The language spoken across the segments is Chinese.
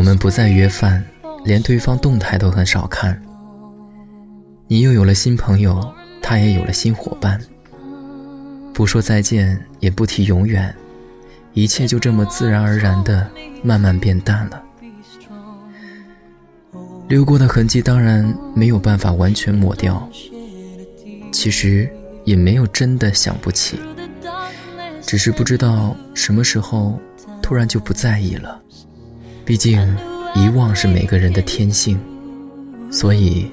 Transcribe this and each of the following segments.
们不再约饭，连对方动态都很少看。你又有了新朋友，他也有了新伙伴。不说再见，也不提永远，一切就这么自然而然的慢慢变淡了。流过的痕迹当然没有办法完全抹掉，其实也没有真的想不起，只是不知道什么时候突然就不在意了。毕竟，遗忘是每个人的天性，所以。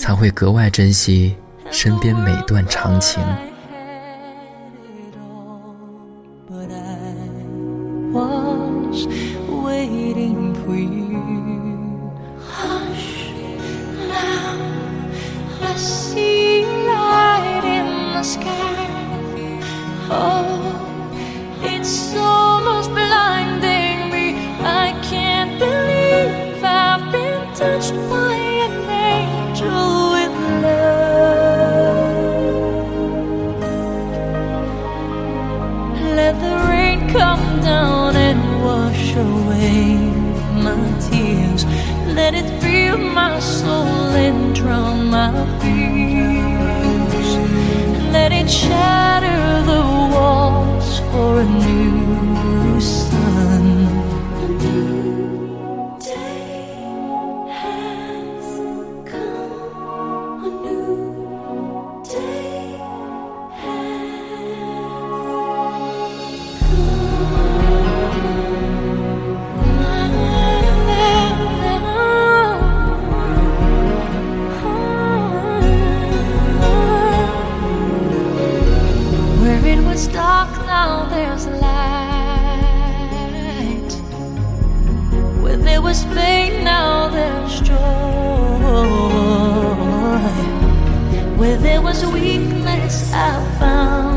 才会格外珍惜身边每段长情。Come down and wash away my tears. Let it fill my soul and drown my fears. Let it shatter the walls for a now there's light. Where there was pain, now there's joy. Where there was weakness, I found.